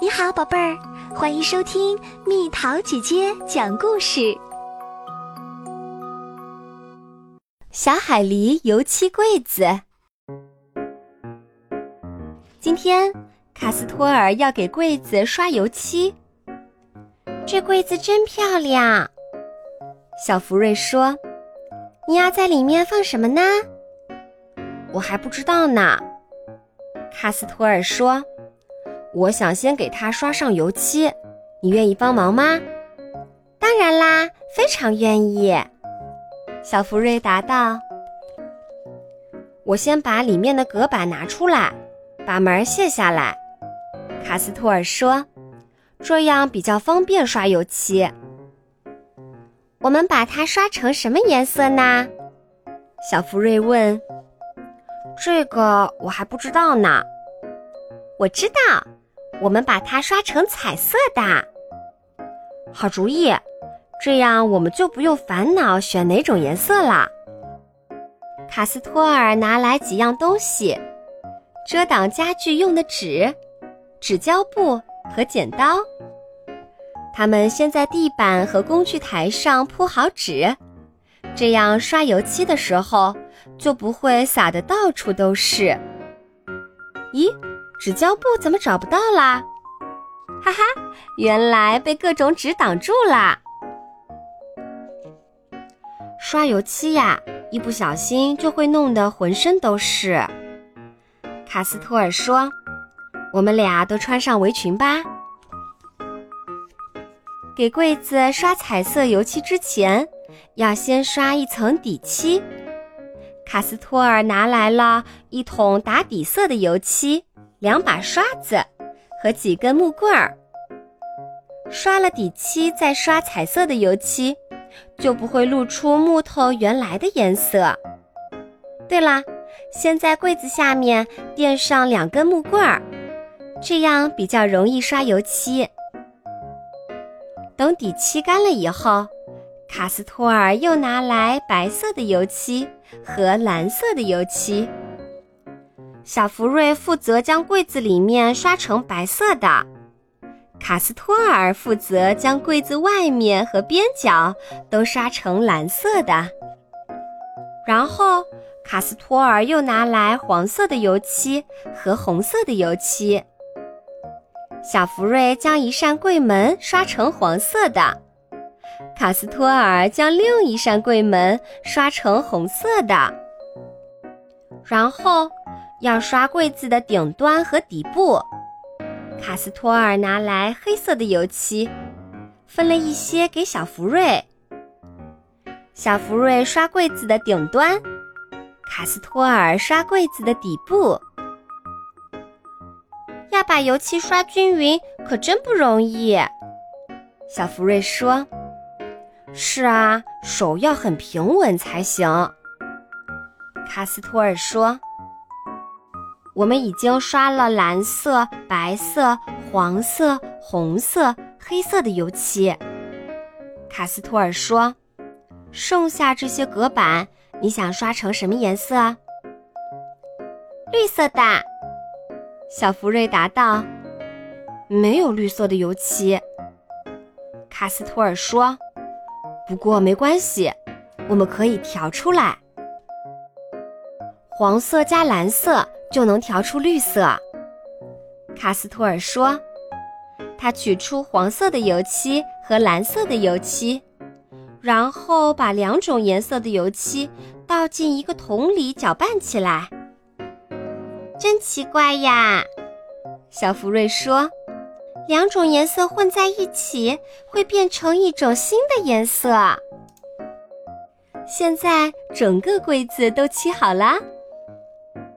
你好，宝贝儿，欢迎收听蜜桃姐姐讲故事。小海狸油漆柜子。今天，卡斯托尔要给柜子刷油漆。这柜子真漂亮，小福瑞说：“你要在里面放什么呢？”我还不知道呢。卡斯托尔说。我想先给它刷上油漆，你愿意帮忙吗？当然啦，非常愿意。小福瑞答道：“我先把里面的隔板拿出来，把门卸下来。”卡斯托尔说：“这样比较方便刷油漆。”我们把它刷成什么颜色呢？小福瑞问。“这个我还不知道呢。”我知道。我们把它刷成彩色的，好主意！这样我们就不用烦恼选哪种颜色了。卡斯托尔拿来几样东西：遮挡家具用的纸、纸胶布和剪刀。他们先在地板和工具台上铺好纸，这样刷油漆的时候就不会洒得到处都是。咦？纸胶布怎么找不到啦？哈哈，原来被各种纸挡住啦。刷油漆呀，一不小心就会弄得浑身都是。卡斯托尔说：“我们俩都穿上围裙吧。”给柜子刷彩色油漆之前，要先刷一层底漆。卡斯托尔拿来了一桶打底色的油漆。两把刷子和几根木棍儿，刷了底漆，再刷彩色的油漆，就不会露出木头原来的颜色。对了，先在柜子下面垫上两根木棍儿，这样比较容易刷油漆。等底漆干了以后，卡斯托尔又拿来白色的油漆和蓝色的油漆。小福瑞负责将柜子里面刷成白色的，卡斯托尔负责将柜子外面和边角都刷成蓝色的。然后，卡斯托尔又拿来黄色的油漆和红色的油漆。小福瑞将一扇柜门刷成黄色的，卡斯托尔将另一扇柜门刷成红色的。然后。要刷柜子的顶端和底部，卡斯托尔拿来黑色的油漆，分了一些给小福瑞。小福瑞刷柜子的顶端，卡斯托尔刷柜子的底部。要把油漆刷均匀，可真不容易。小福瑞说：“是啊，手要很平稳才行。”卡斯托尔说。我们已经刷了蓝色、白色、黄色、红色、黑色的油漆。卡斯托尔说：“剩下这些隔板，你想刷成什么颜色？”绿色的。小福瑞答道：“没有绿色的油漆。”卡斯托尔说：“不过没关系，我们可以调出来。黄色加蓝色。”就能调出绿色，卡斯托尔说。他取出黄色的油漆和蓝色的油漆，然后把两种颜色的油漆倒进一个桶里搅拌起来。真奇怪呀，小福瑞说。两种颜色混在一起会变成一种新的颜色。现在整个柜子都漆好了。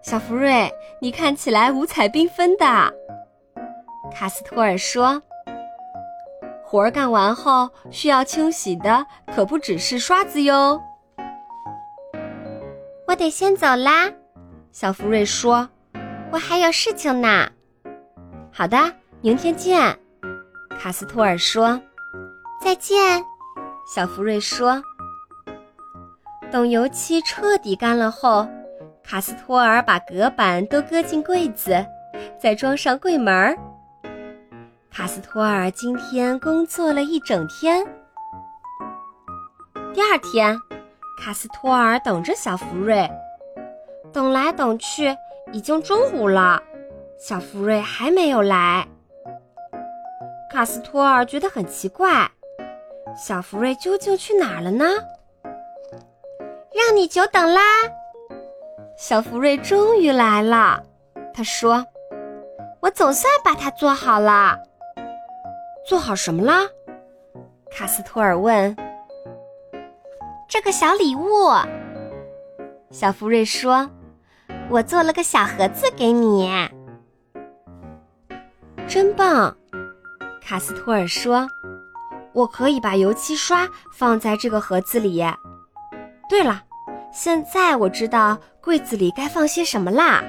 小福瑞，你看起来五彩缤纷的。卡斯托尔说：“活儿干完后需要清洗的可不只是刷子哟。”我得先走啦，小福瑞说：“我还有事情呢。”好的，明天见。卡斯托尔说：“再见。”小福瑞说：“等油漆彻底干了后。”卡斯托尔把隔板都搁进柜子，再装上柜门儿。卡斯托尔今天工作了一整天。第二天，卡斯托尔等着小福瑞，等来等去，已经中午了，小福瑞还没有来。卡斯托尔觉得很奇怪，小福瑞究竟去哪儿了呢？让你久等啦！小福瑞终于来了，他说：“我总算把它做好了。”做好什么了？卡斯托尔问。这个小礼物，小福瑞说：“我做了个小盒子给你，真棒。”卡斯托尔说：“我可以把油漆刷放在这个盒子里。对了，现在我知道柜子里该放些什么啦。”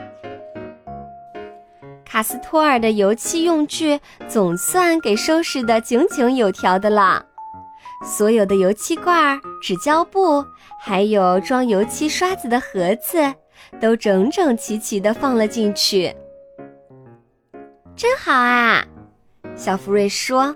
卡斯托尔的油漆用具总算给收拾得井井有条的了，所有的油漆罐、纸胶布，还有装油漆刷子的盒子，都整整齐齐地放了进去。真好啊！小福瑞说。